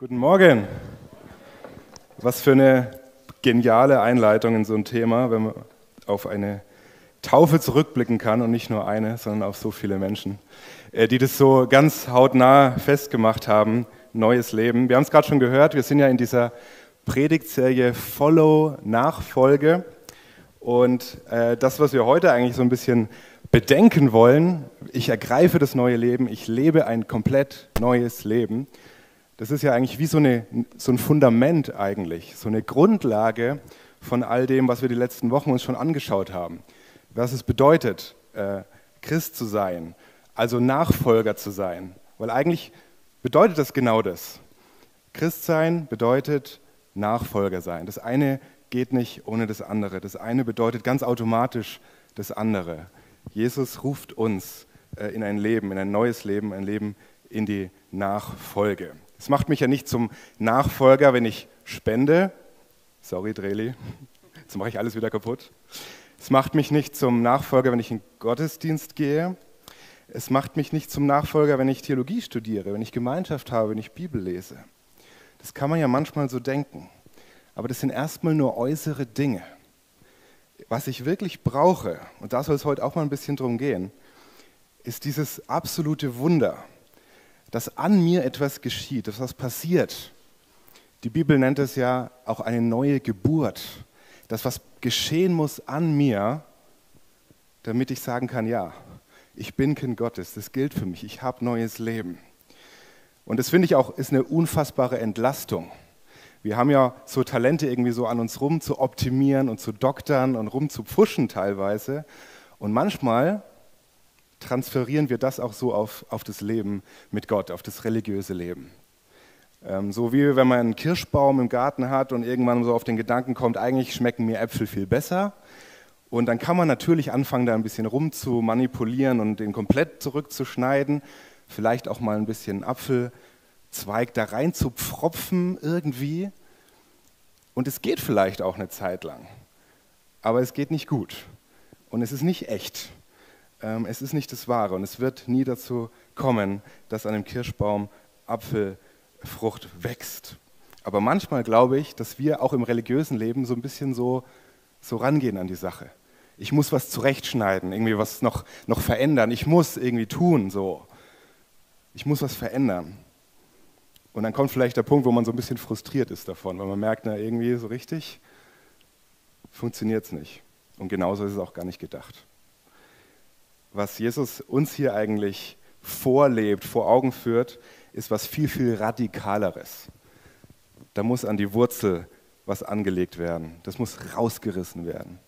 Guten Morgen. Was für eine geniale Einleitung in so ein Thema, wenn man auf eine Taufe zurückblicken kann und nicht nur eine, sondern auf so viele Menschen, äh, die das so ganz hautnah festgemacht haben. Neues Leben. Wir haben es gerade schon gehört, wir sind ja in dieser Predigtserie Follow Nachfolge. Und äh, das, was wir heute eigentlich so ein bisschen bedenken wollen, ich ergreife das neue Leben, ich lebe ein komplett neues Leben das ist ja eigentlich wie so, eine, so ein Fundament eigentlich, so eine Grundlage von all dem, was wir die letzten Wochen uns schon angeschaut haben. Was es bedeutet, äh, Christ zu sein, also Nachfolger zu sein. Weil eigentlich bedeutet das genau das. Christ sein bedeutet Nachfolger sein. Das eine geht nicht ohne das andere. Das eine bedeutet ganz automatisch das andere. Jesus ruft uns äh, in ein Leben, in ein neues Leben, ein Leben in die Nachfolge. Es macht mich ja nicht zum Nachfolger, wenn ich spende. Sorry, Dreli, jetzt mache ich alles wieder kaputt. Es macht mich nicht zum Nachfolger, wenn ich in den Gottesdienst gehe. Es macht mich nicht zum Nachfolger, wenn ich Theologie studiere, wenn ich Gemeinschaft habe, wenn ich Bibel lese. Das kann man ja manchmal so denken. Aber das sind erstmal nur äußere Dinge. Was ich wirklich brauche, und da soll es heute auch mal ein bisschen drum gehen, ist dieses absolute Wunder, dass an mir etwas geschieht, dass was passiert. Die Bibel nennt es ja auch eine neue Geburt, dass was geschehen muss an mir, damit ich sagen kann, ja, ich bin Kind Gottes, das gilt für mich, ich habe neues Leben. Und das finde ich auch, ist eine unfassbare Entlastung. Wir haben ja so Talente irgendwie so an uns rum zu optimieren und zu doktern und rum zu pfuschen teilweise. Und manchmal transferieren wir das auch so auf, auf das Leben mit Gott, auf das religiöse Leben. Ähm, so wie wenn man einen Kirschbaum im Garten hat und irgendwann so auf den Gedanken kommt, eigentlich schmecken mir Äpfel viel besser. Und dann kann man natürlich anfangen, da ein bisschen rum zu manipulieren und den komplett zurückzuschneiden. Vielleicht auch mal ein bisschen Apfelzweig da rein zu pfropfen irgendwie. Und es geht vielleicht auch eine Zeit lang. Aber es geht nicht gut. Und es ist nicht echt ähm, es ist nicht das Wahre und es wird nie dazu kommen, dass an einem Kirschbaum Apfelfrucht wächst. Aber manchmal glaube ich, dass wir auch im religiösen Leben so ein bisschen so, so rangehen an die Sache. Ich muss was zurechtschneiden, irgendwie was noch, noch verändern. Ich muss irgendwie tun, so. Ich muss was verändern. Und dann kommt vielleicht der Punkt, wo man so ein bisschen frustriert ist davon, weil man merkt, na, irgendwie so richtig funktioniert es nicht. Und genauso ist es auch gar nicht gedacht was Jesus uns hier eigentlich vorlebt, vor Augen führt, ist was viel, viel radikaleres. Da muss an die Wurzel was angelegt werden. Das muss rausgerissen werden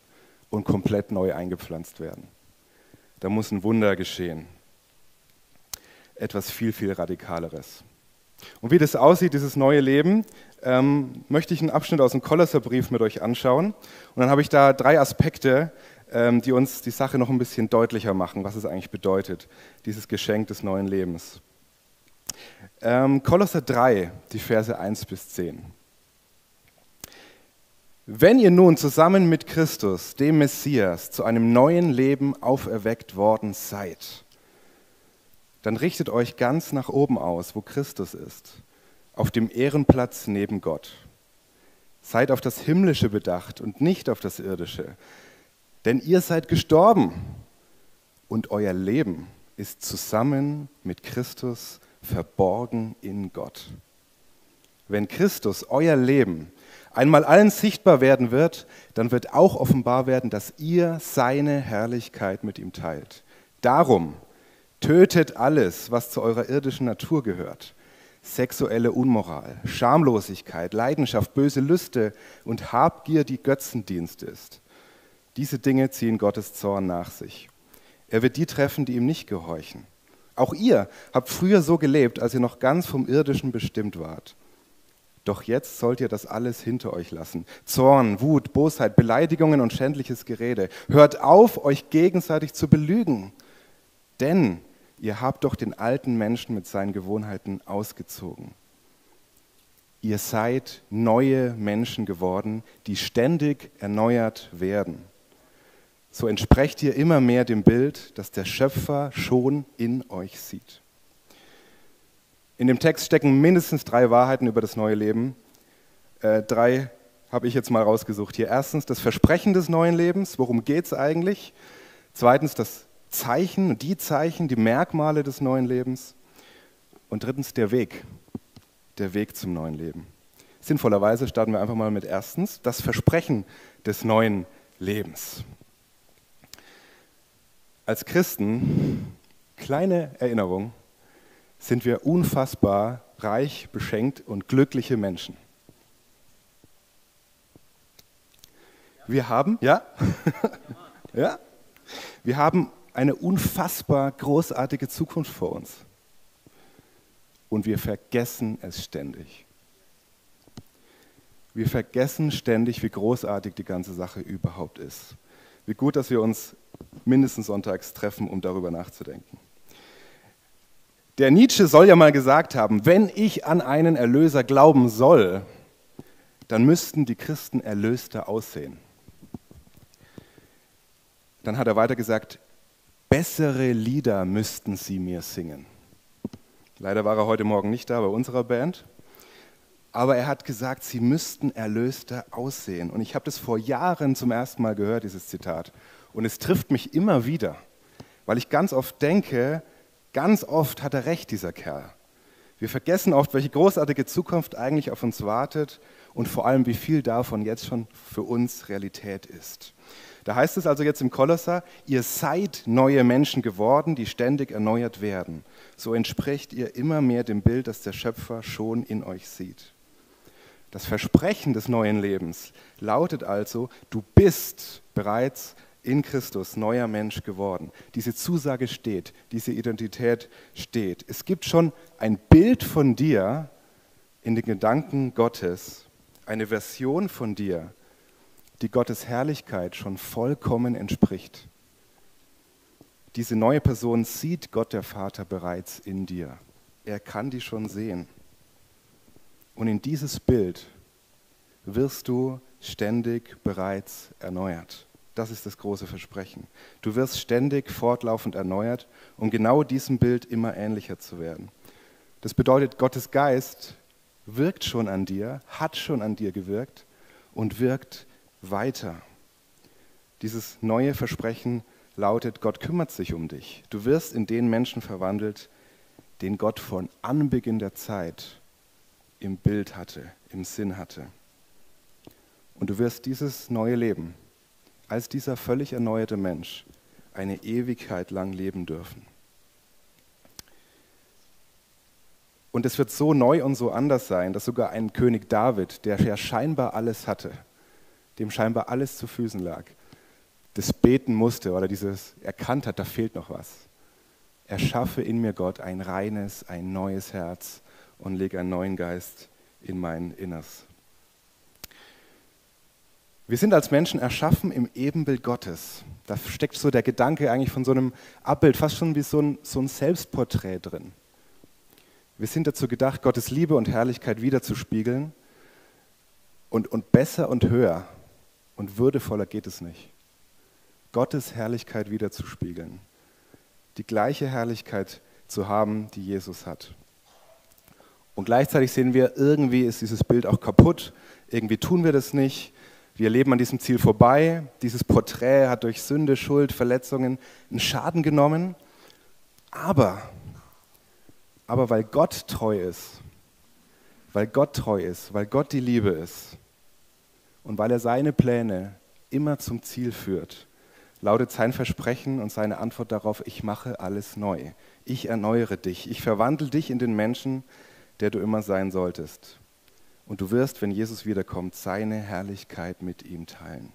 und komplett neu eingepflanzt werden. Da muss ein Wunder geschehen. Etwas viel, viel radikaleres. Und wie das aussieht, dieses neue Leben, ähm, möchte ich einen Abschnitt aus dem Kolosserbrief mit euch anschauen. Und dann habe ich da drei Aspekte, die uns die Sache noch ein bisschen deutlicher machen, was es eigentlich bedeutet, dieses Geschenk des neuen Lebens. Ähm, Kolosser 3, die Verse 1 bis 10. Wenn ihr nun zusammen mit Christus, dem Messias, zu einem neuen Leben auferweckt worden seid, dann richtet euch ganz nach oben aus, wo Christus ist, auf dem Ehrenplatz neben Gott. Seid auf das Himmlische bedacht und nicht auf das Irdische, denn ihr seid gestorben und euer Leben ist zusammen mit Christus verborgen in Gott. Wenn Christus, euer Leben, einmal allen sichtbar werden wird, dann wird auch offenbar werden, dass ihr seine Herrlichkeit mit ihm teilt. Darum tötet alles, was zu eurer irdischen Natur gehört. Sexuelle Unmoral, Schamlosigkeit, Leidenschaft, böse Lüste und Habgier, die Götzendienst ist. Diese Dinge ziehen Gottes Zorn nach sich. Er wird die treffen, die ihm nicht gehorchen. Auch ihr habt früher so gelebt, als ihr noch ganz vom Irdischen bestimmt wart. Doch jetzt sollt ihr das alles hinter euch lassen. Zorn, Wut, Bosheit, Beleidigungen und schändliches Gerede. Hört auf, euch gegenseitig zu belügen. Denn ihr habt doch den alten Menschen mit seinen Gewohnheiten ausgezogen. Ihr seid neue Menschen geworden, die ständig erneuert werden so entsprecht ihr immer mehr dem Bild, das der Schöpfer schon in euch sieht. In dem Text stecken mindestens drei Wahrheiten über das neue Leben. Äh, drei habe ich jetzt mal rausgesucht hier. Erstens das Versprechen des neuen Lebens. Worum geht es eigentlich? Zweitens das Zeichen, die Zeichen, die Merkmale des neuen Lebens. Und drittens der Weg, der Weg zum neuen Leben. Sinnvollerweise starten wir einfach mal mit erstens das Versprechen des neuen Lebens. Als Christen, kleine Erinnerung, sind wir unfassbar reich, beschenkt und glückliche Menschen. Wir haben, ja? ja? Wir haben eine unfassbar großartige Zukunft vor uns. Und wir vergessen es ständig. Wir vergessen ständig, wie großartig die ganze Sache überhaupt ist. Wie gut, dass wir uns mindestens sonntags treffen, um darüber nachzudenken. Der Nietzsche soll ja mal gesagt haben, wenn ich an einen Erlöser glauben soll, dann müssten die Christen erlöster aussehen. Dann hat er weiter gesagt, bessere Lieder müssten sie mir singen. Leider war er heute Morgen nicht da bei unserer Band. Aber er hat gesagt, sie müssten erlöster aussehen. Und ich habe das vor Jahren zum ersten Mal gehört, dieses Zitat. Und es trifft mich immer wieder, weil ich ganz oft denke, ganz oft hat er recht, dieser Kerl. Wir vergessen oft, welche großartige Zukunft eigentlich auf uns wartet und vor allem, wie viel davon jetzt schon für uns Realität ist. Da heißt es also jetzt im Kolosser, ihr seid neue Menschen geworden, die ständig erneuert werden. So entsprecht ihr immer mehr dem Bild, das der Schöpfer schon in euch sieht. Das Versprechen des neuen Lebens lautet also, du bist bereits in Christus neuer Mensch geworden. Diese Zusage steht, diese Identität steht. Es gibt schon ein Bild von dir in den Gedanken Gottes, eine Version von dir, die Gottes Herrlichkeit schon vollkommen entspricht. Diese neue Person sieht Gott der Vater bereits in dir. Er kann die schon sehen. Und in dieses Bild wirst du ständig bereits erneuert. Das ist das große Versprechen. Du wirst ständig fortlaufend erneuert, um genau diesem Bild immer ähnlicher zu werden. Das bedeutet, Gottes Geist wirkt schon an dir, hat schon an dir gewirkt und wirkt weiter. Dieses neue Versprechen lautet, Gott kümmert sich um dich. Du wirst in den Menschen verwandelt, den Gott von Anbeginn der Zeit im Bild hatte, im Sinn hatte. Und du wirst dieses neue Leben als dieser völlig erneuerte Mensch eine Ewigkeit lang leben dürfen. Und es wird so neu und so anders sein, dass sogar ein König David, der ja scheinbar alles hatte, dem scheinbar alles zu Füßen lag, das beten musste oder dieses erkannt hat, da fehlt noch was. Erschaffe in mir Gott ein reines, ein neues Herz und lege einen neuen Geist in mein Inneres. Wir sind als Menschen erschaffen im Ebenbild Gottes. Da steckt so der Gedanke eigentlich von so einem Abbild, fast schon wie so ein, so ein Selbstporträt drin. Wir sind dazu gedacht, Gottes Liebe und Herrlichkeit wiederzuspiegeln und, und besser und höher und würdevoller geht es nicht. Gottes Herrlichkeit wiederzuspiegeln. Die gleiche Herrlichkeit zu haben, die Jesus hat. Und gleichzeitig sehen wir, irgendwie ist dieses Bild auch kaputt. Irgendwie tun wir das nicht. Wir leben an diesem Ziel vorbei. Dieses Porträt hat durch Sünde, Schuld, Verletzungen einen Schaden genommen. Aber, aber weil Gott treu ist, weil Gott treu ist, weil Gott die Liebe ist, und weil er seine Pläne immer zum Ziel führt, lautet sein Versprechen und seine Antwort darauf, ich mache alles neu. Ich erneuere dich. Ich verwandle dich in den Menschen, der du immer sein solltest. Und du wirst, wenn Jesus wiederkommt, seine Herrlichkeit mit ihm teilen.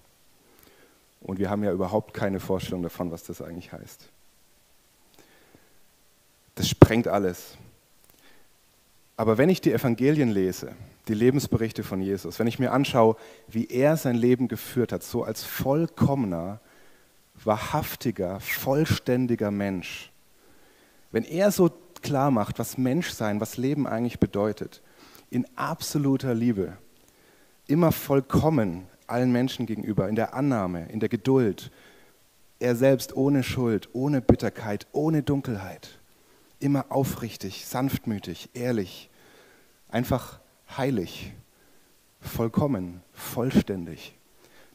Und wir haben ja überhaupt keine Vorstellung davon, was das eigentlich heißt. Das sprengt alles. Aber wenn ich die Evangelien lese, die Lebensberichte von Jesus, wenn ich mir anschaue, wie er sein Leben geführt hat, so als vollkommener, wahrhaftiger, vollständiger Mensch, wenn er so klar macht, was Menschsein, was Leben eigentlich bedeutet, in absoluter Liebe, immer vollkommen allen Menschen gegenüber, in der Annahme, in der Geduld, er selbst ohne Schuld, ohne Bitterkeit, ohne Dunkelheit, immer aufrichtig, sanftmütig, ehrlich, einfach heilig, vollkommen, vollständig,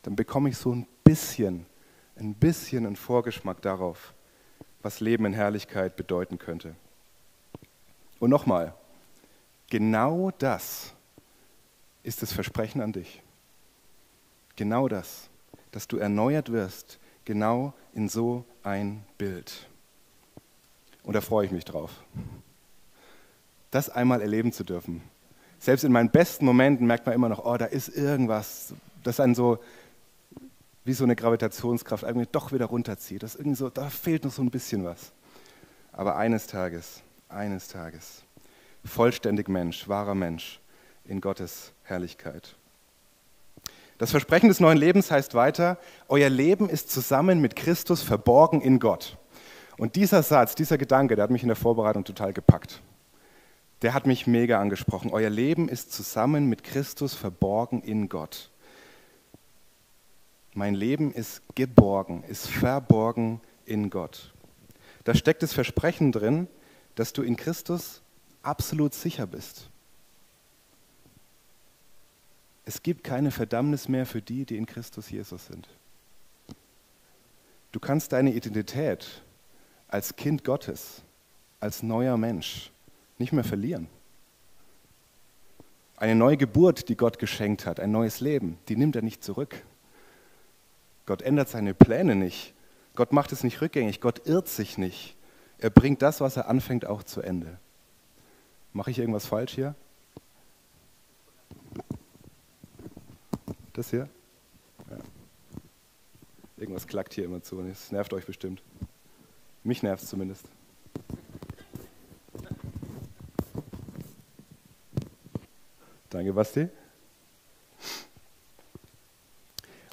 dann bekomme ich so ein bisschen, ein bisschen einen Vorgeschmack darauf, was Leben in Herrlichkeit bedeuten könnte. Und nochmal, genau das ist das Versprechen an dich. Genau das, dass du erneuert wirst, genau in so ein Bild. Und da freue ich mich drauf, das einmal erleben zu dürfen. Selbst in meinen besten Momenten merkt man immer noch, oh, da ist irgendwas, das einen so wie so eine Gravitationskraft irgendwie doch wieder runterzieht. Das irgendwie so, da fehlt noch so ein bisschen was. Aber eines Tages, eines Tages, vollständig Mensch, wahrer Mensch in Gottes Herrlichkeit. Das Versprechen des neuen Lebens heißt weiter, euer Leben ist zusammen mit Christus verborgen in Gott. Und dieser Satz, dieser Gedanke, der hat mich in der Vorbereitung total gepackt. Der hat mich mega angesprochen. Euer Leben ist zusammen mit Christus verborgen in Gott. Mein Leben ist geborgen, ist verborgen in Gott. Da steckt das Versprechen drin, dass du in Christus absolut sicher bist. Es gibt keine Verdammnis mehr für die, die in Christus Jesus sind. Du kannst deine Identität als Kind Gottes, als neuer Mensch nicht mehr verlieren. Eine neue Geburt, die Gott geschenkt hat, ein neues Leben, die nimmt er nicht zurück. Gott ändert seine Pläne nicht. Gott macht es nicht rückgängig. Gott irrt sich nicht. Er bringt das, was er anfängt, auch zu Ende. Mache ich irgendwas falsch hier? Das hier? Ja. Irgendwas klackt hier immer zu. Das nervt euch bestimmt. Mich nervt es zumindest. Danke, Basti.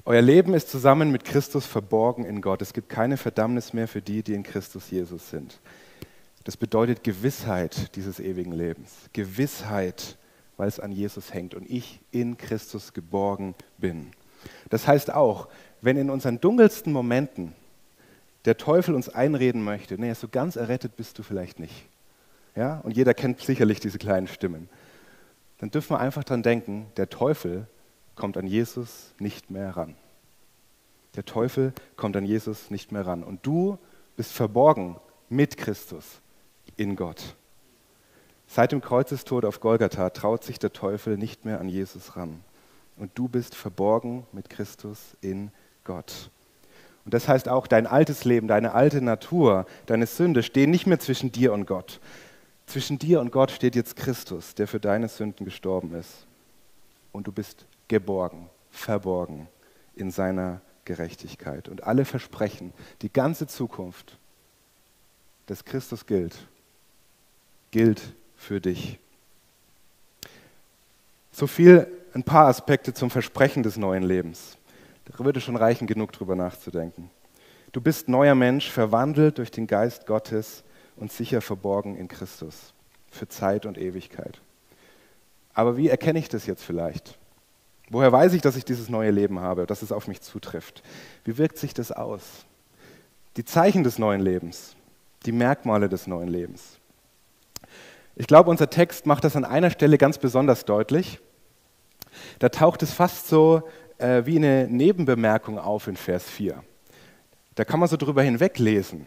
Euer Leben ist zusammen mit Christus verborgen in Gott. Es gibt keine Verdammnis mehr für die, die in Christus Jesus sind. Das bedeutet Gewissheit dieses ewigen Lebens. Gewissheit, weil es an Jesus hängt und ich in Christus geborgen bin. Das heißt auch, wenn in unseren dunkelsten Momenten der Teufel uns einreden möchte, nee, so ganz errettet bist du vielleicht nicht. Ja? Und jeder kennt sicherlich diese kleinen Stimmen. Dann dürfen wir einfach dran denken, der Teufel kommt an Jesus nicht mehr ran. Der Teufel kommt an Jesus nicht mehr ran. Und du bist verborgen mit Christus in Gott. Seit dem Kreuzestod auf Golgatha traut sich der Teufel nicht mehr an Jesus ran. Und du bist verborgen mit Christus in Gott. Und das heißt auch, dein altes Leben, deine alte Natur, deine Sünde stehen nicht mehr zwischen dir und Gott. Zwischen dir und Gott steht jetzt Christus, der für deine Sünden gestorben ist. Und du bist geborgen, verborgen in seiner Gerechtigkeit. Und alle Versprechen, die ganze Zukunft, dass Christus gilt, gilt für dich. So viel, ein paar Aspekte zum Versprechen des neuen Lebens. Da würde schon reichen, genug drüber nachzudenken. Du bist neuer Mensch, verwandelt durch den Geist Gottes und sicher verborgen in Christus für Zeit und Ewigkeit. Aber wie erkenne ich das jetzt vielleicht? Woher weiß ich, dass ich dieses neue Leben habe, dass es auf mich zutrifft? Wie wirkt sich das aus? Die Zeichen des neuen Lebens, die Merkmale des neuen Lebens. Ich glaube, unser Text macht das an einer Stelle ganz besonders deutlich. Da taucht es fast so äh, wie eine Nebenbemerkung auf in Vers 4. Da kann man so drüber hinweglesen.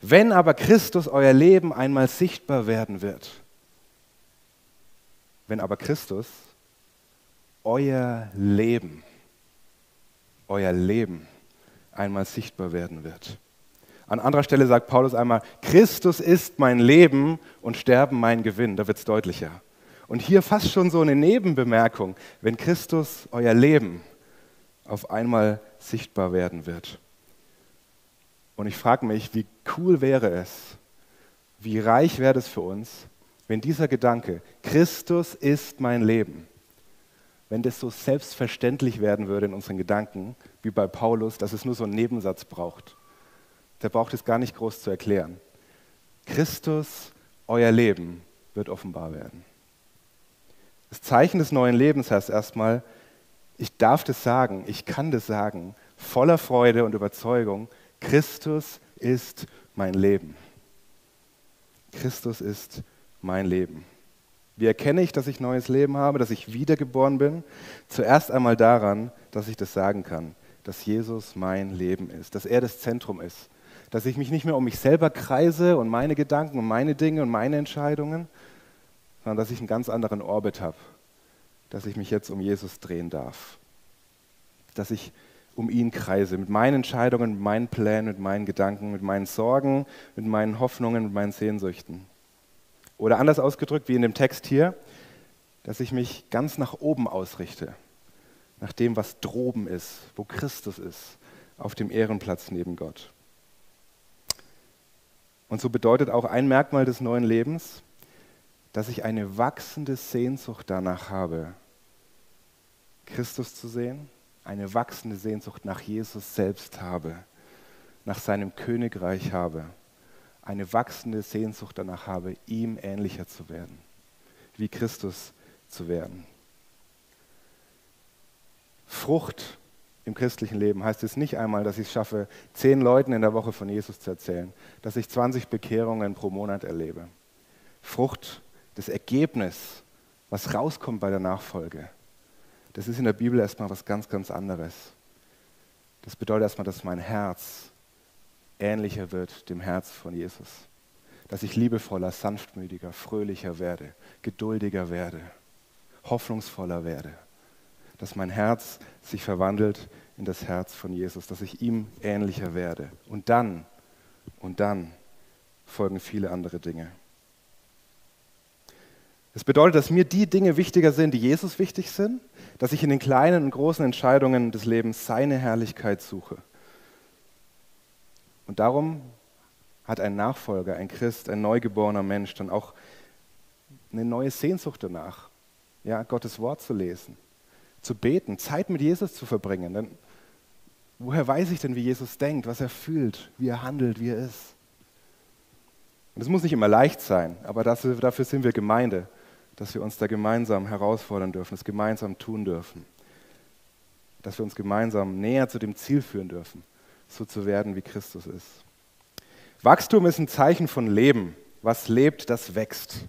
Wenn aber Christus euer Leben einmal sichtbar werden wird, wenn aber Christus euer Leben, euer Leben einmal sichtbar werden wird. An anderer Stelle sagt Paulus einmal, Christus ist mein Leben und Sterben mein Gewinn. Da wird es deutlicher. Und hier fast schon so eine Nebenbemerkung, wenn Christus euer Leben auf einmal sichtbar werden wird. Und ich frage mich, wie cool wäre es, wie reich wäre es für uns, wenn dieser Gedanke, Christus ist mein Leben, wenn das so selbstverständlich werden würde in unseren Gedanken, wie bei Paulus, dass es nur so einen Nebensatz braucht. Der braucht es gar nicht groß zu erklären. Christus, euer Leben, wird offenbar werden. Das Zeichen des neuen Lebens heißt erstmal, ich darf das sagen, ich kann das sagen, voller Freude und Überzeugung, Christus ist mein Leben. Christus ist mein Leben. Wie erkenne ich, dass ich neues Leben habe, dass ich wiedergeboren bin? Zuerst einmal daran, dass ich das sagen kann, dass Jesus mein Leben ist, dass er das Zentrum ist, dass ich mich nicht mehr um mich selber kreise und meine Gedanken und meine Dinge und meine Entscheidungen, sondern dass ich einen ganz anderen Orbit habe, dass ich mich jetzt um Jesus drehen darf, dass ich um ihn kreise, mit meinen Entscheidungen, mit meinen Plänen, mit meinen Gedanken, mit meinen Sorgen, mit meinen Hoffnungen, mit meinen Sehnsüchten. Oder anders ausgedrückt, wie in dem Text hier, dass ich mich ganz nach oben ausrichte, nach dem, was droben ist, wo Christus ist, auf dem Ehrenplatz neben Gott. Und so bedeutet auch ein Merkmal des neuen Lebens, dass ich eine wachsende Sehnsucht danach habe, Christus zu sehen, eine wachsende Sehnsucht nach Jesus selbst habe, nach seinem Königreich habe, eine wachsende Sehnsucht danach habe, ihm ähnlicher zu werden, wie Christus zu werden. Frucht im christlichen Leben heißt es nicht einmal, dass ich es schaffe, zehn Leuten in der Woche von Jesus zu erzählen, dass ich 20 Bekehrungen pro Monat erlebe. Frucht, das Ergebnis, was rauskommt bei der Nachfolge, das ist in der Bibel erstmal was ganz, ganz anderes. Das bedeutet erstmal, dass mein Herz ähnlicher wird dem Herz von Jesus. Dass ich liebevoller, sanftmütiger, fröhlicher werde, geduldiger werde, hoffnungsvoller werde. Dass mein Herz sich verwandelt in das Herz von Jesus, dass ich ihm ähnlicher werde. Und dann, und dann folgen viele andere Dinge. Das bedeutet, dass mir die Dinge wichtiger sind, die Jesus wichtig sind, dass ich in den kleinen und großen Entscheidungen des Lebens seine Herrlichkeit suche. Und darum hat ein Nachfolger, ein Christ, ein neugeborener Mensch dann auch eine neue Sehnsucht danach, ja, Gottes Wort zu lesen, zu beten, Zeit mit Jesus zu verbringen. Denn woher weiß ich denn, wie Jesus denkt, was er fühlt, wie er handelt, wie er ist? Und es muss nicht immer leicht sein, aber dafür, dafür sind wir Gemeinde dass wir uns da gemeinsam herausfordern dürfen, es gemeinsam tun dürfen. Dass wir uns gemeinsam näher zu dem Ziel führen dürfen, so zu werden, wie Christus ist. Wachstum ist ein Zeichen von Leben. Was lebt, das wächst.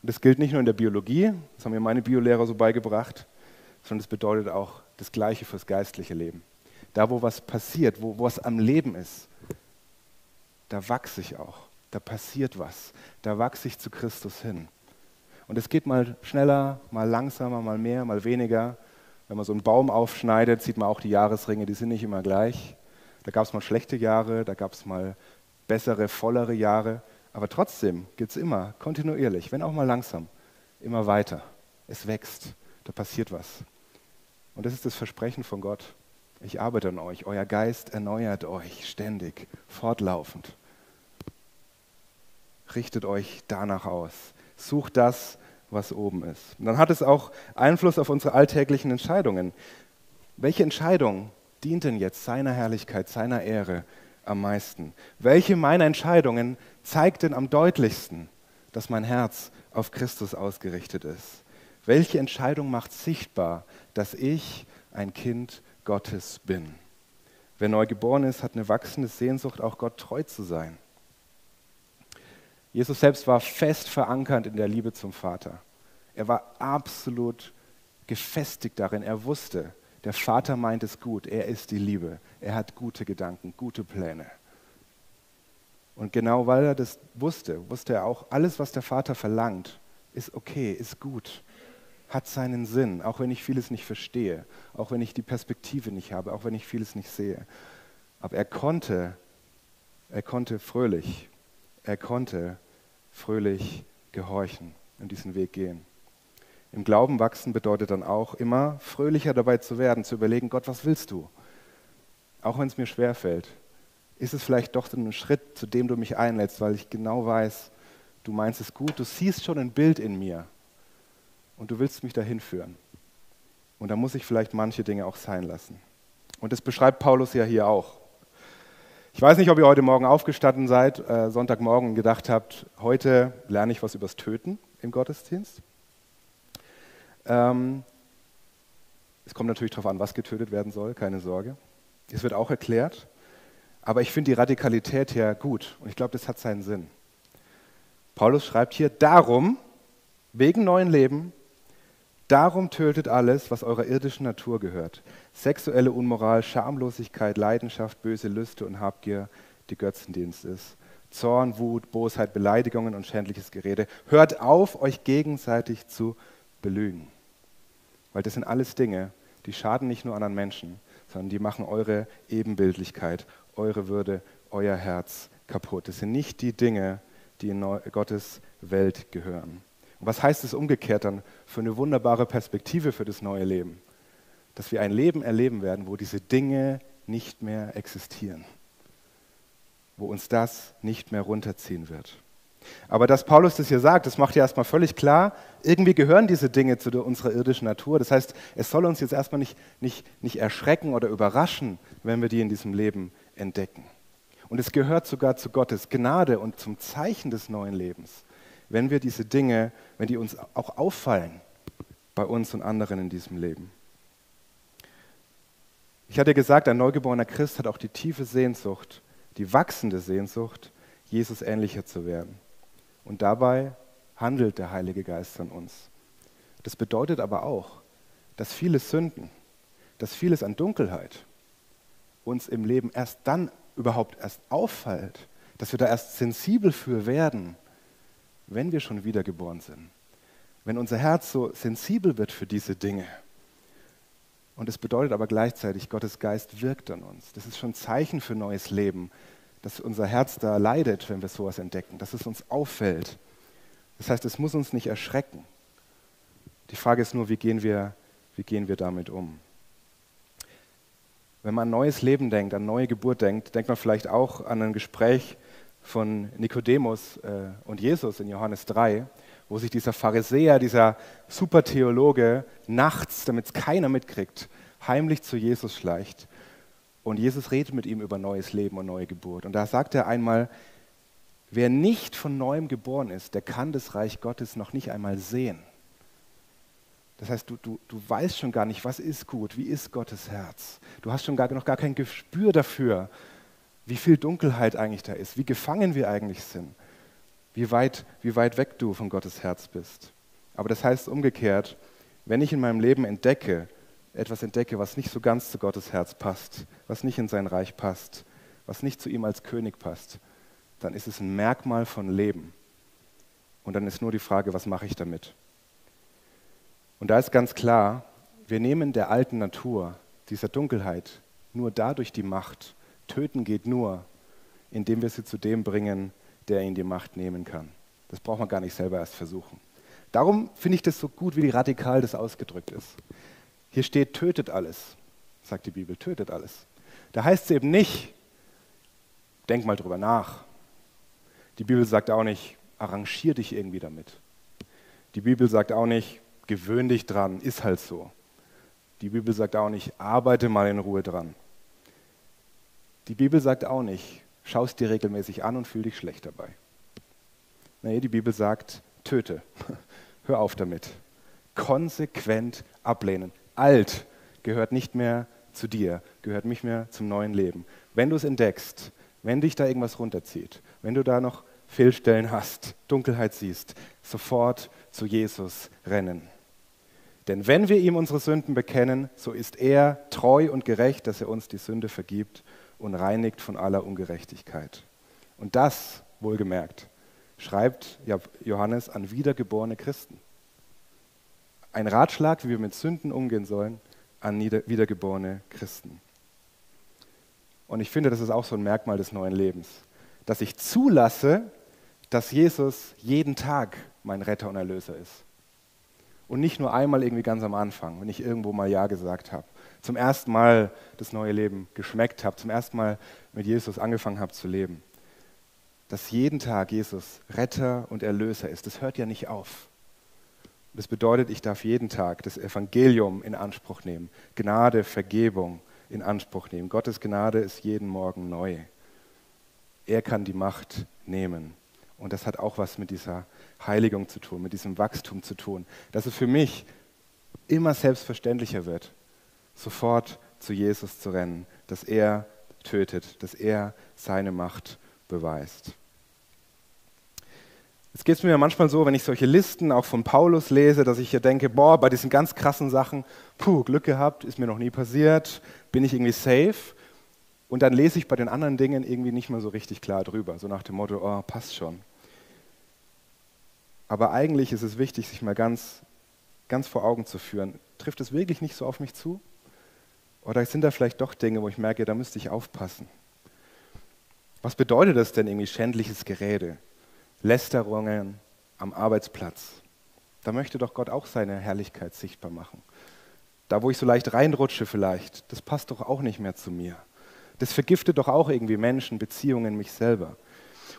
Und das gilt nicht nur in der Biologie, das haben mir meine Biolehrer so beigebracht, sondern es bedeutet auch das Gleiche fürs geistliche Leben. Da, wo was passiert, wo, was am Leben ist, da wachse ich auch. Da passiert was. Da wachse ich zu Christus hin. Und es geht mal schneller, mal langsamer, mal mehr, mal weniger. Wenn man so einen Baum aufschneidet, sieht man auch die Jahresringe, die sind nicht immer gleich. Da gab es mal schlechte Jahre, da gab es mal bessere, vollere Jahre. Aber trotzdem geht es immer kontinuierlich, wenn auch mal langsam, immer weiter. Es wächst, da passiert was. Und das ist das Versprechen von Gott. Ich arbeite an euch, euer Geist erneuert euch ständig, fortlaufend. Richtet euch danach aus. Sucht das, was oben ist. Und dann hat es auch Einfluss auf unsere alltäglichen Entscheidungen. Welche Entscheidung dient denn jetzt seiner Herrlichkeit, seiner Ehre am meisten? Welche meiner Entscheidungen zeigt denn am deutlichsten, dass mein Herz auf Christus ausgerichtet ist? Welche Entscheidung macht sichtbar, dass ich ein Kind Gottes bin? Wer neu geboren ist, hat eine wachsende Sehnsucht, auch Gott treu zu sein. Jesus selbst war fest verankert in der Liebe zum Vater. Er war absolut gefestigt darin. Er wusste, der Vater meint es gut. Er ist die Liebe. Er hat gute Gedanken, gute Pläne. Und genau weil er das wusste, wusste er auch, alles, was der Vater verlangt, ist okay, ist gut, hat seinen Sinn, auch wenn ich vieles nicht verstehe, auch wenn ich die Perspektive nicht habe, auch wenn ich vieles nicht sehe. Aber er konnte, er konnte fröhlich, er konnte fröhlich gehorchen und diesen Weg gehen. Im Glauben wachsen bedeutet dann auch immer fröhlicher dabei zu werden, zu überlegen, Gott, was willst du? Auch wenn es mir schwerfällt, ist es vielleicht doch ein Schritt, zu dem du mich einlädst, weil ich genau weiß, du meinst es gut, du siehst schon ein Bild in mir und du willst mich dahin führen. Und da muss ich vielleicht manche Dinge auch sein lassen. Und das beschreibt Paulus ja hier auch. Ich weiß nicht, ob ihr heute Morgen aufgestanden seid, äh, Sonntagmorgen gedacht habt, heute lerne ich was übers Töten im Gottesdienst. Ähm, es kommt natürlich darauf an, was getötet werden soll, keine Sorge. Es wird auch erklärt. Aber ich finde die Radikalität hier gut und ich glaube, das hat seinen Sinn. Paulus schreibt hier, darum, wegen neuen Leben, darum tötet alles, was eurer irdischen Natur gehört. Sexuelle Unmoral, Schamlosigkeit, Leidenschaft, böse Lüste und Habgier, die Götzendienst ist. Zorn, Wut, Bosheit, Beleidigungen und schändliches Gerede. Hört auf, euch gegenseitig zu belügen. Weil das sind alles Dinge, die schaden nicht nur anderen Menschen, sondern die machen eure Ebenbildlichkeit, eure Würde, euer Herz kaputt. Das sind nicht die Dinge, die in Gottes Welt gehören. Was heißt es umgekehrt dann für eine wunderbare Perspektive für das neue Leben? Dass wir ein Leben erleben werden, wo diese Dinge nicht mehr existieren, wo uns das nicht mehr runterziehen wird. Aber dass Paulus das hier sagt, das macht ja erstmal völlig klar, irgendwie gehören diese Dinge zu unserer irdischen Natur. Das heißt, es soll uns jetzt erstmal nicht, nicht, nicht erschrecken oder überraschen, wenn wir die in diesem Leben entdecken. Und es gehört sogar zu Gottes Gnade und zum Zeichen des neuen Lebens, wenn wir diese Dinge, wenn die uns auch auffallen bei uns und anderen in diesem Leben. Ich hatte gesagt, ein neugeborener Christ hat auch die tiefe Sehnsucht, die wachsende Sehnsucht, Jesus ähnlicher zu werden. Und dabei handelt der Heilige Geist an uns. Das bedeutet aber auch, dass viele Sünden, dass vieles an Dunkelheit uns im Leben erst dann überhaupt erst auffällt, dass wir da erst sensibel für werden, wenn wir schon wiedergeboren sind. Wenn unser Herz so sensibel wird für diese Dinge. Und es bedeutet aber gleichzeitig, Gottes Geist wirkt an uns. Das ist schon ein Zeichen für neues Leben, dass unser Herz da leidet, wenn wir sowas entdecken, dass es uns auffällt. Das heißt, es muss uns nicht erschrecken. Die Frage ist nur, wie gehen wir, wie gehen wir damit um? Wenn man an neues Leben denkt, an neue Geburt denkt, denkt man vielleicht auch an ein Gespräch von Nikodemus äh, und Jesus in Johannes 3, wo sich dieser Pharisäer, dieser Supertheologe nachts, damit es keiner mitkriegt, heimlich zu Jesus schleicht und Jesus redet mit ihm über neues Leben und neue Geburt. Und da sagt er einmal, wer nicht von neuem geboren ist, der kann das Reich Gottes noch nicht einmal sehen. Das heißt, du, du, du weißt schon gar nicht, was ist gut, wie ist Gottes Herz. Du hast schon gar, noch gar kein Gespür dafür, wie viel Dunkelheit eigentlich da ist, wie gefangen wir eigentlich sind, wie weit, wie weit weg du von Gottes Herz bist. Aber das heißt umgekehrt, wenn ich in meinem Leben entdecke, etwas entdecke, was nicht so ganz zu Gottes Herz passt, was nicht in sein Reich passt, was nicht zu ihm als König passt, dann ist es ein Merkmal von Leben. Und dann ist nur die Frage, was mache ich damit? Und da ist ganz klar, wir nehmen der alten Natur, dieser Dunkelheit, nur dadurch die Macht. Töten geht nur, indem wir sie zu dem bringen, der ihnen die Macht nehmen kann. Das braucht man gar nicht selber erst versuchen. Darum finde ich das so gut, wie radikal das ausgedrückt ist. Hier steht, tötet alles, sagt die Bibel, tötet alles. Da heißt es eben nicht, denk mal drüber nach. Die Bibel sagt auch nicht, arrangier dich irgendwie damit. Die Bibel sagt auch nicht, gewöhn dich dran, ist halt so. Die Bibel sagt auch nicht, arbeite mal in Ruhe dran. Die Bibel sagt auch nicht, schaust dir regelmäßig an und fühl dich schlecht dabei. Nee, die Bibel sagt, töte. Hör auf damit. Konsequent ablehnen alt gehört nicht mehr zu dir, gehört nicht mehr zum neuen Leben. Wenn du es entdeckst, wenn dich da irgendwas runterzieht, wenn du da noch Fehlstellen hast, Dunkelheit siehst, sofort zu Jesus rennen. Denn wenn wir ihm unsere Sünden bekennen, so ist er treu und gerecht, dass er uns die Sünde vergibt und reinigt von aller Ungerechtigkeit. Und das, wohlgemerkt, schreibt Johannes an wiedergeborene Christen ein Ratschlag, wie wir mit Sünden umgehen sollen, an wiedergeborene Christen. Und ich finde, das ist auch so ein Merkmal des neuen Lebens, dass ich zulasse, dass Jesus jeden Tag mein Retter und Erlöser ist. Und nicht nur einmal irgendwie ganz am Anfang, wenn ich irgendwo mal Ja gesagt habe, zum ersten Mal das neue Leben geschmeckt habe, zum ersten Mal mit Jesus angefangen habe zu leben. Dass jeden Tag Jesus Retter und Erlöser ist, das hört ja nicht auf. Das bedeutet, ich darf jeden Tag das Evangelium in Anspruch nehmen, Gnade, Vergebung in Anspruch nehmen. Gottes Gnade ist jeden Morgen neu. Er kann die Macht nehmen. Und das hat auch was mit dieser Heiligung zu tun, mit diesem Wachstum zu tun, dass es für mich immer selbstverständlicher wird, sofort zu Jesus zu rennen, dass er tötet, dass er seine Macht beweist. Jetzt geht es mir manchmal so, wenn ich solche Listen auch von Paulus lese, dass ich hier denke, boah, bei diesen ganz krassen Sachen, puh, Glück gehabt, ist mir noch nie passiert, bin ich irgendwie safe. Und dann lese ich bei den anderen Dingen irgendwie nicht mehr so richtig klar drüber, so nach dem Motto, oh, passt schon. Aber eigentlich ist es wichtig, sich mal ganz, ganz vor Augen zu führen. Trifft es wirklich nicht so auf mich zu? Oder sind da vielleicht doch Dinge, wo ich merke, da müsste ich aufpassen? Was bedeutet das denn irgendwie schändliches Gerede? Lästerungen am Arbeitsplatz. Da möchte doch Gott auch seine Herrlichkeit sichtbar machen. Da, wo ich so leicht reinrutsche vielleicht, das passt doch auch nicht mehr zu mir. Das vergiftet doch auch irgendwie Menschen, Beziehungen, mich selber.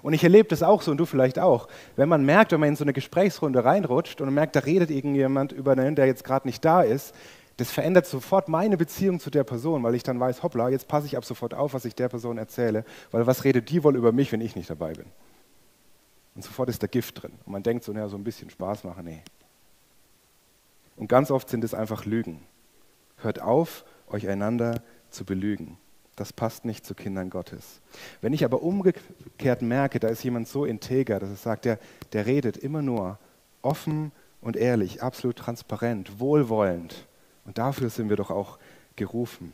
Und ich erlebe das auch so und du vielleicht auch. Wenn man merkt, wenn man in so eine Gesprächsrunde reinrutscht und man merkt, da redet irgendjemand über einen, der jetzt gerade nicht da ist, das verändert sofort meine Beziehung zu der Person, weil ich dann weiß, hoppla, jetzt passe ich ab sofort auf, was ich der Person erzähle, weil was redet die wohl über mich, wenn ich nicht dabei bin? Und sofort ist da Gift drin. Und man denkt so, naja, so ein bisschen Spaß machen, nee. Und ganz oft sind es einfach Lügen. Hört auf, euch einander zu belügen. Das passt nicht zu Kindern Gottes. Wenn ich aber umgekehrt merke, da ist jemand so integer, dass er sagt, der, der redet immer nur offen und ehrlich, absolut transparent, wohlwollend. Und dafür sind wir doch auch gerufen.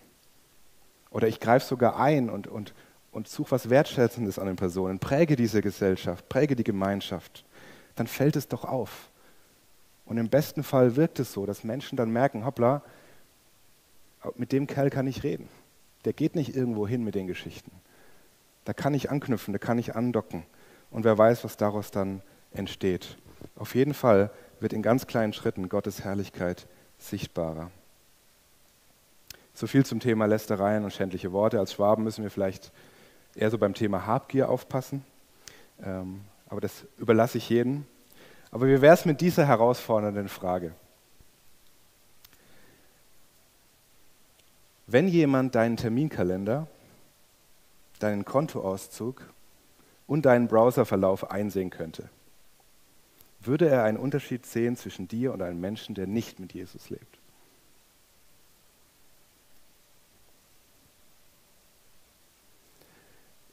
Oder ich greife sogar ein und, und, und suche was Wertschätzendes an den Personen, präge diese Gesellschaft, präge die Gemeinschaft, dann fällt es doch auf. Und im besten Fall wirkt es so, dass Menschen dann merken, hoppla, mit dem Kerl kann ich reden. Der geht nicht irgendwo hin mit den Geschichten. Da kann ich anknüpfen, da kann ich andocken. Und wer weiß, was daraus dann entsteht. Auf jeden Fall wird in ganz kleinen Schritten Gottes Herrlichkeit sichtbarer. So viel zum Thema Lästereien und schändliche Worte. Als Schwaben müssen wir vielleicht eher so beim Thema Habgier aufpassen. Ähm, aber das überlasse ich jedem. Aber wie wäre es mit dieser herausfordernden Frage? Wenn jemand deinen Terminkalender, deinen Kontoauszug und deinen Browserverlauf einsehen könnte, würde er einen Unterschied sehen zwischen dir und einem Menschen, der nicht mit Jesus lebt?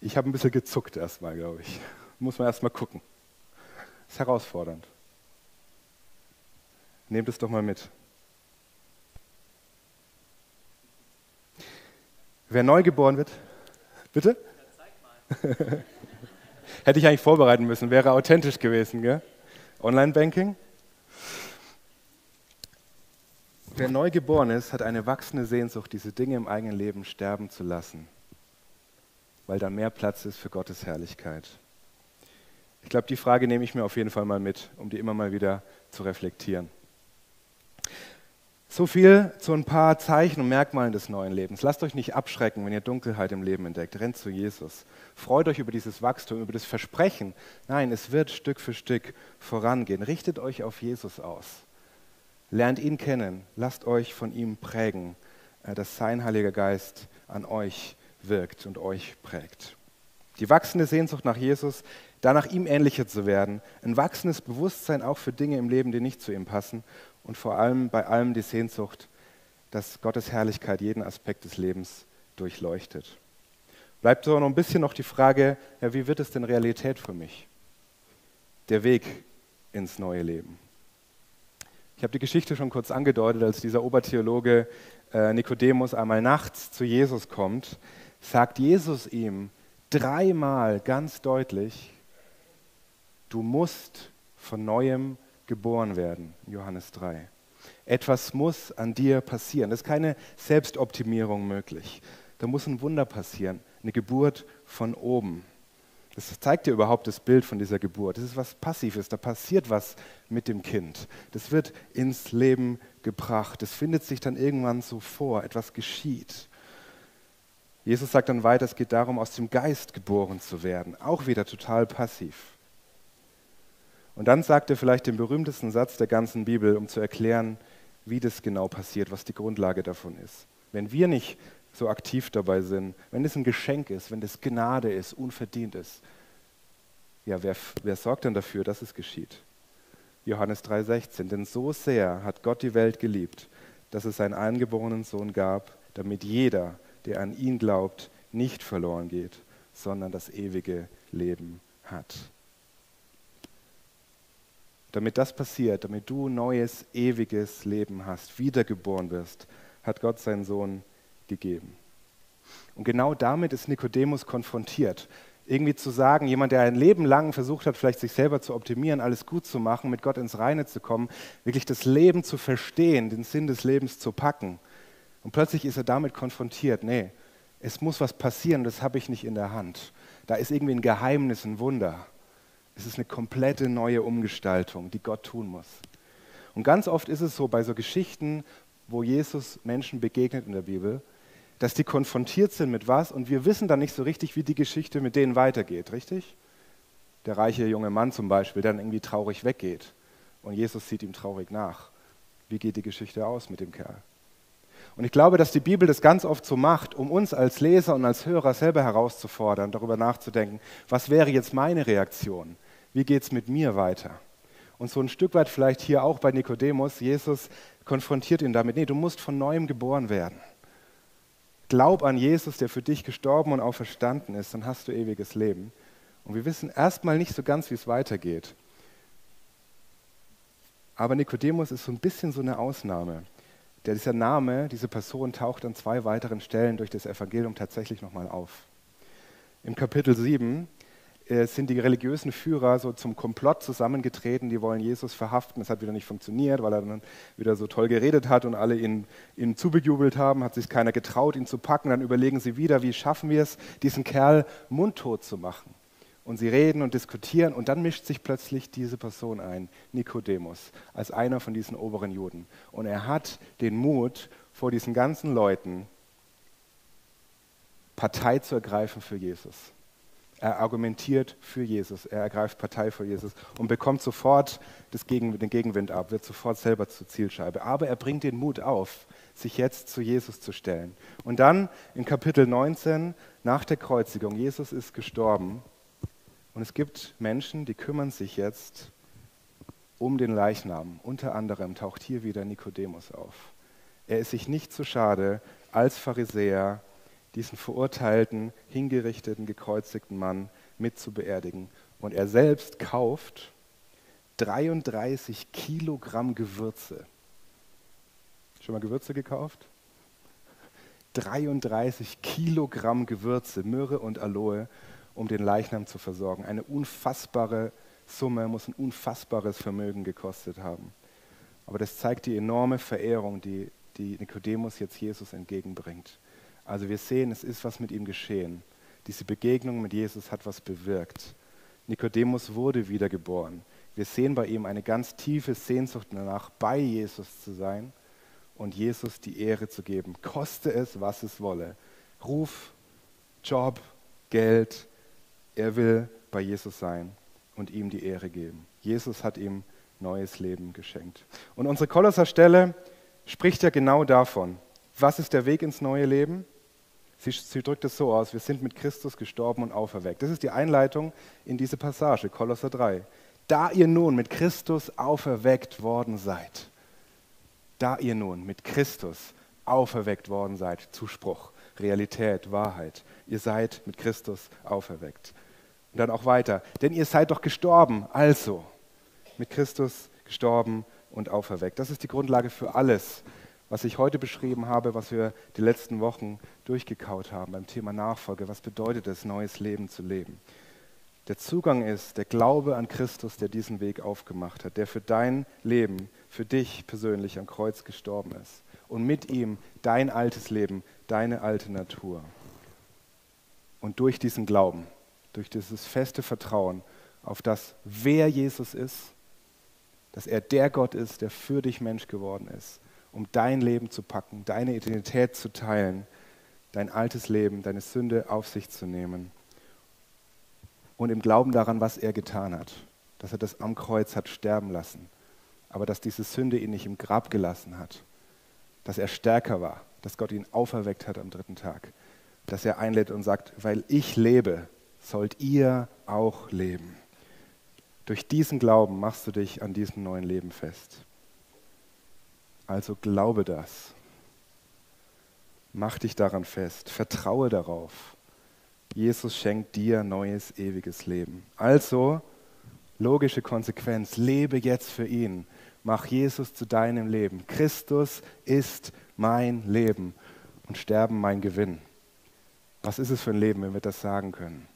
Ich habe ein bisschen gezuckt erstmal, glaube ich. Muss man erstmal gucken. Ist herausfordernd. Nehmt es doch mal mit. Wer neu geboren wird, bitte? Ja, Hätte ich eigentlich vorbereiten müssen, wäre authentisch gewesen, gell? Online-Banking. Wer neu geboren ist, hat eine wachsende Sehnsucht, diese Dinge im eigenen Leben sterben zu lassen weil da mehr Platz ist für Gottes Herrlichkeit. Ich glaube, die Frage nehme ich mir auf jeden Fall mal mit, um die immer mal wieder zu reflektieren. So viel zu ein paar Zeichen und Merkmalen des neuen Lebens. Lasst euch nicht abschrecken, wenn ihr Dunkelheit im Leben entdeckt. Rennt zu Jesus. Freut euch über dieses Wachstum, über das Versprechen. Nein, es wird Stück für Stück vorangehen. Richtet euch auf Jesus aus. Lernt ihn kennen. Lasst euch von ihm prägen, äh, dass sein Heiliger Geist an euch wirkt und euch prägt. Die wachsende Sehnsucht nach Jesus, danach ihm ähnlicher zu werden, ein wachsendes Bewusstsein auch für Dinge im Leben, die nicht zu ihm passen und vor allem bei allem die Sehnsucht, dass Gottes Herrlichkeit jeden Aspekt des Lebens durchleuchtet. Bleibt so noch ein bisschen noch die Frage, ja, wie wird es denn Realität für mich? Der Weg ins neue Leben. Ich habe die Geschichte schon kurz angedeutet, als dieser Obertheologe äh, Nikodemus einmal nachts zu Jesus kommt sagt Jesus ihm dreimal ganz deutlich, du musst von neuem geboren werden, Johannes 3. Etwas muss an dir passieren. Es ist keine Selbstoptimierung möglich. Da muss ein Wunder passieren, eine Geburt von oben. Das zeigt dir überhaupt das Bild von dieser Geburt. Das ist was Passives, da passiert was mit dem Kind. Das wird ins Leben gebracht. Das findet sich dann irgendwann so vor, etwas geschieht. Jesus sagt dann weiter, es geht darum, aus dem Geist geboren zu werden. Auch wieder total passiv. Und dann sagt er vielleicht den berühmtesten Satz der ganzen Bibel, um zu erklären, wie das genau passiert, was die Grundlage davon ist. Wenn wir nicht so aktiv dabei sind, wenn es ein Geschenk ist, wenn es Gnade ist, unverdient ist, ja, wer, wer sorgt denn dafür, dass es geschieht? Johannes 3,16. Denn so sehr hat Gott die Welt geliebt, dass es seinen eingeborenen Sohn gab, damit jeder, der an ihn glaubt, nicht verloren geht, sondern das ewige Leben hat. damit das passiert, damit du neues, ewiges Leben hast, wiedergeboren wirst, hat Gott seinen Sohn gegeben. Und genau damit ist Nikodemus konfrontiert. Irgendwie zu sagen, jemand, der ein Leben lang versucht hat, vielleicht sich selber zu optimieren, alles gut zu machen, mit Gott ins Reine zu kommen, wirklich das Leben zu verstehen, den Sinn des Lebens zu packen. Und plötzlich ist er damit konfrontiert, nee, es muss was passieren, das habe ich nicht in der Hand. Da ist irgendwie ein Geheimnis, ein Wunder. Es ist eine komplette neue Umgestaltung, die Gott tun muss. Und ganz oft ist es so bei so Geschichten, wo Jesus Menschen begegnet in der Bibel, dass die konfrontiert sind mit was und wir wissen dann nicht so richtig, wie die Geschichte mit denen weitergeht, richtig? Der reiche junge Mann zum Beispiel, der dann irgendwie traurig weggeht und Jesus sieht ihm traurig nach. Wie geht die Geschichte aus mit dem Kerl? Und ich glaube, dass die Bibel das ganz oft so macht, um uns als Leser und als Hörer selber herauszufordern, darüber nachzudenken, was wäre jetzt meine Reaktion? Wie geht es mit mir weiter? Und so ein Stück weit vielleicht hier auch bei Nikodemus, Jesus konfrontiert ihn damit, nee, du musst von neuem geboren werden. Glaub an Jesus, der für dich gestorben und auferstanden ist, dann hast du ewiges Leben. Und wir wissen erstmal nicht so ganz, wie es weitergeht. Aber Nikodemus ist so ein bisschen so eine Ausnahme. Der, dieser Name, diese Person taucht an zwei weiteren Stellen durch das Evangelium tatsächlich nochmal auf. Im Kapitel 7 äh, sind die religiösen Führer so zum Komplott zusammengetreten, die wollen Jesus verhaften. Das hat wieder nicht funktioniert, weil er dann wieder so toll geredet hat und alle ihn, ihn zubejubelt haben, hat sich keiner getraut, ihn zu packen. Dann überlegen sie wieder, wie schaffen wir es, diesen Kerl mundtot zu machen. Und sie reden und diskutieren und dann mischt sich plötzlich diese Person ein, Nikodemus, als einer von diesen oberen Juden. Und er hat den Mut, vor diesen ganzen Leuten Partei zu ergreifen für Jesus. Er argumentiert für Jesus, er ergreift Partei für Jesus und bekommt sofort Gegen, den Gegenwind ab, wird sofort selber zur Zielscheibe. Aber er bringt den Mut auf, sich jetzt zu Jesus zu stellen. Und dann in Kapitel 19, nach der Kreuzigung, Jesus ist gestorben und es gibt Menschen, die kümmern sich jetzt um den Leichnam. Unter anderem taucht hier wieder Nikodemus auf. Er ist sich nicht zu schade, als Pharisäer diesen verurteilten, hingerichteten, gekreuzigten Mann mit zu beerdigen. Und er selbst kauft 33 Kilogramm Gewürze. Schon mal Gewürze gekauft? 33 Kilogramm Gewürze, Myrrhe und Aloe, um den Leichnam zu versorgen. Eine unfassbare Summe, muss ein unfassbares Vermögen gekostet haben. Aber das zeigt die enorme Verehrung, die, die Nikodemus jetzt Jesus entgegenbringt. Also wir sehen, es ist was mit ihm geschehen. Diese Begegnung mit Jesus hat was bewirkt. Nikodemus wurde wiedergeboren. Wir sehen bei ihm eine ganz tiefe Sehnsucht danach, bei Jesus zu sein und Jesus die Ehre zu geben. Koste es, was es wolle. Ruf, Job, Geld. Er will bei Jesus sein und ihm die Ehre geben. Jesus hat ihm neues Leben geschenkt. Und unsere Kolosser Stelle spricht ja genau davon. Was ist der Weg ins neue Leben? Sie, sie, drückt es so aus, wir sind mit Christus gestorben und auferweckt. Das ist die Einleitung in diese Passage, Kolosser 3. Da ihr nun mit Christus auferweckt worden seid, da ihr nun mit Christus auferweckt worden seid, Zuspruch, Realität, Wahrheit, ihr seid mit Christus auferweckt. Und dann auch weiter, denn ihr seid doch gestorben, also mit Christus gestorben und auferweckt. Das ist die Grundlage für alles, was ich heute beschrieben habe, was wir die letzten Wochen durchgekaut haben beim Thema Nachfolge. Was bedeutet es, neues Leben zu leben? Der Zugang ist der Glaube an Christus, der diesen Weg aufgemacht hat, der für dein Leben, für dich persönlich am Kreuz gestorben ist. Und mit ihm dein altes Leben, deine alte Natur. Und durch diesen Glauben, durch dieses feste Vertrauen auf das, wer Jesus ist, dass er der Gott ist, der für dich Mensch geworden ist, um dein Leben zu packen, deine Identität zu teilen, dein altes Leben, deine Sünde auf sich zu nehmen und im Glauben daran, was er getan hat, dass er das am Kreuz hat sterben lassen, aber dass diese Sünde ihn nicht im Grab gelassen hat, dass er stärker war, dass Gott ihn auferweckt hat am dritten Tag, dass er einlädt und sagt, weil ich lebe, sollt ihr auch leben. Durch diesen Glauben machst du dich an diesem neuen Leben fest. Also glaube das. Mach dich daran fest. Vertraue darauf. Jesus schenkt dir neues, ewiges Leben. Also Logische Konsequenz, lebe jetzt für ihn. Mach Jesus zu deinem Leben. Christus ist mein Leben und Sterben mein Gewinn. Was ist es für ein Leben, wenn wir das sagen können?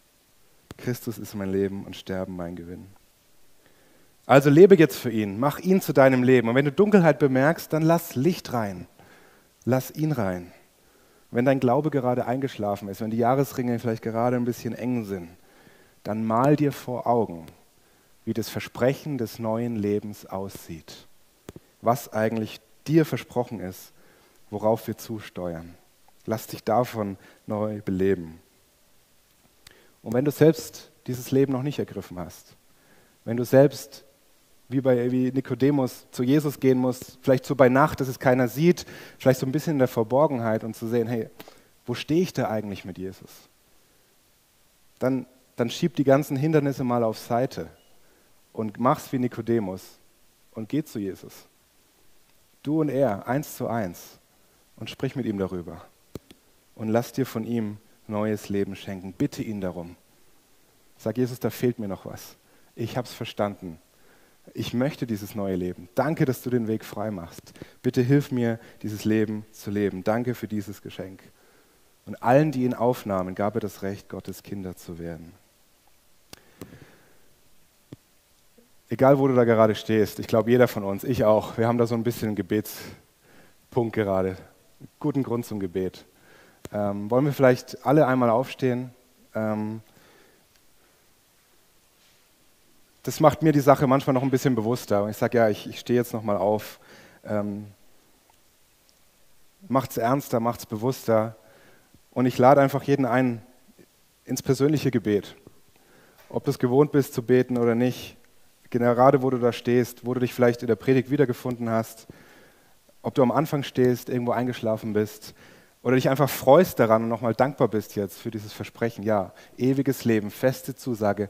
Christus ist mein Leben und Sterben mein Gewinn. Also lebe jetzt für ihn, mach ihn zu deinem Leben. Und wenn du Dunkelheit bemerkst, dann lass Licht rein. Lass ihn rein. Wenn dein Glaube gerade eingeschlafen ist, wenn die Jahresringe vielleicht gerade ein bisschen eng sind, dann mal dir vor Augen, wie das Versprechen des neuen Lebens aussieht. Was eigentlich dir versprochen ist, worauf wir zusteuern. Lass dich davon neu beleben. Und wenn du selbst dieses Leben noch nicht ergriffen hast, wenn du selbst wie bei wie Nikodemus zu Jesus gehen musst, vielleicht so bei Nacht, dass es keiner sieht, vielleicht so ein bisschen in der Verborgenheit und zu sehen, hey, wo stehe ich da eigentlich mit Jesus? Dann, dann schieb die ganzen Hindernisse mal auf Seite und mach's wie Nikodemus und geh zu Jesus. Du und er, eins zu eins, und sprich mit ihm darüber. Und lass dir von ihm neues Leben schenken. Bitte ihn darum. Sag Jesus, da fehlt mir noch was. Ich habe es verstanden. Ich möchte dieses neue Leben. Danke, dass du den Weg frei machst. Bitte hilf mir, dieses Leben zu leben. Danke für dieses Geschenk. Und allen, die ihn aufnahmen, gab er das Recht, Gottes Kinder zu werden. Egal, wo du da gerade stehst, ich glaube, jeder von uns, ich auch, wir haben da so ein bisschen einen Gebetspunkt gerade. Guten Grund zum Gebet. Ähm, wollen wir vielleicht alle einmal aufstehen? Ähm, das macht mir die Sache manchmal noch ein bisschen bewusster. Und ich sage, ja, ich, ich stehe jetzt nochmal auf. Ähm, es ernster, macht es bewusster. Und ich lade einfach jeden ein ins persönliche Gebet. Ob du es gewohnt bist zu beten oder nicht, gerade wo du da stehst, wo du dich vielleicht in der Predigt wiedergefunden hast, ob du am Anfang stehst, irgendwo eingeschlafen bist oder dich einfach freust daran und nochmal dankbar bist jetzt für dieses Versprechen. Ja, ewiges Leben, feste Zusage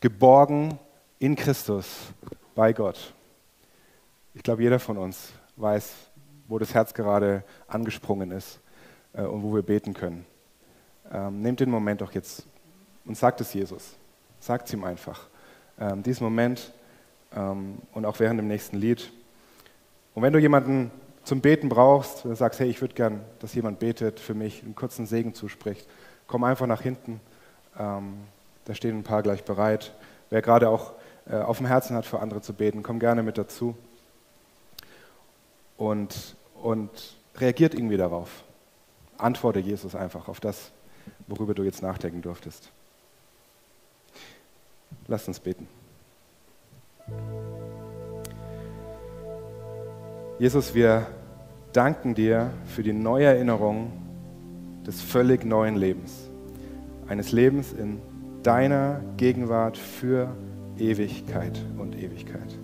geborgen in Christus bei Gott. Ich glaube, jeder von uns weiß, wo das Herz gerade angesprungen ist äh, und wo wir beten können. Ähm, nehmt den Moment doch jetzt und sagt es Jesus. Sagt es ihm einfach. Ähm, diesen Moment ähm, und auch während dem nächsten Lied. Und wenn du jemanden zum Beten brauchst, wenn du sagst, hey, ich würde gern, dass jemand betet für mich, einen kurzen Segen zuspricht, komm einfach nach hinten. Ähm, da stehen ein paar gleich bereit. Wer gerade auch äh, auf dem Herzen hat, für andere zu beten, komm gerne mit dazu. Und, und reagiert irgendwie darauf. Antworte Jesus einfach auf das, worüber du jetzt nachdenken durftest. Lasst uns beten. Jesus, wir danken dir für die neue Erinnerung des völlig neuen Lebens. Eines Lebens in deiner Gegenwart für Ewigkeit und Ewigkeit.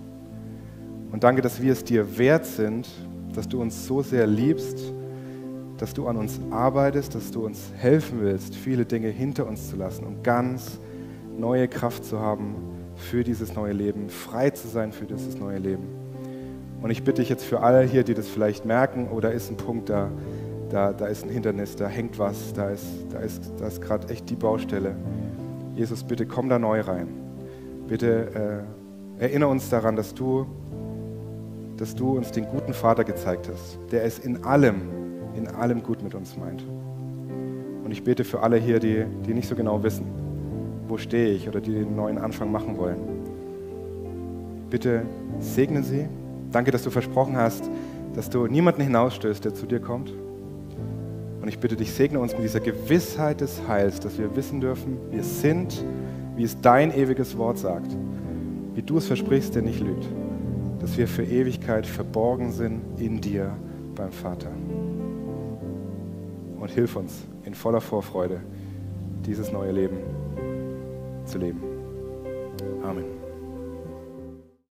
Und danke, dass wir es dir wert sind, dass du uns so sehr liebst, dass du an uns arbeitest, dass du uns helfen willst, viele Dinge hinter uns zu lassen und ganz neue Kraft zu haben für dieses neue Leben, frei zu sein für dieses neue Leben. Und ich bitte dich jetzt für alle hier, die das vielleicht merken, oh, ist ein Punkt da, da, da ist ein Hindernis, da hängt was, da ist, da ist, da ist gerade echt die Baustelle. Jesus, bitte komm da neu rein. Bitte äh, erinnere uns daran, dass du, dass du uns den guten Vater gezeigt hast, der es in allem, in allem gut mit uns meint. Und ich bete für alle hier, die, die nicht so genau wissen, wo stehe ich oder die den neuen Anfang machen wollen. Bitte segne sie. Danke, dass du versprochen hast, dass du niemanden hinausstößt, der zu dir kommt. Und ich bitte dich, segne uns mit dieser Gewissheit des Heils, dass wir wissen dürfen, wir sind, wie es dein ewiges Wort sagt, wie du es versprichst, der nicht lügt, dass wir für Ewigkeit verborgen sind in dir beim Vater. Und hilf uns in voller Vorfreude, dieses neue Leben zu leben.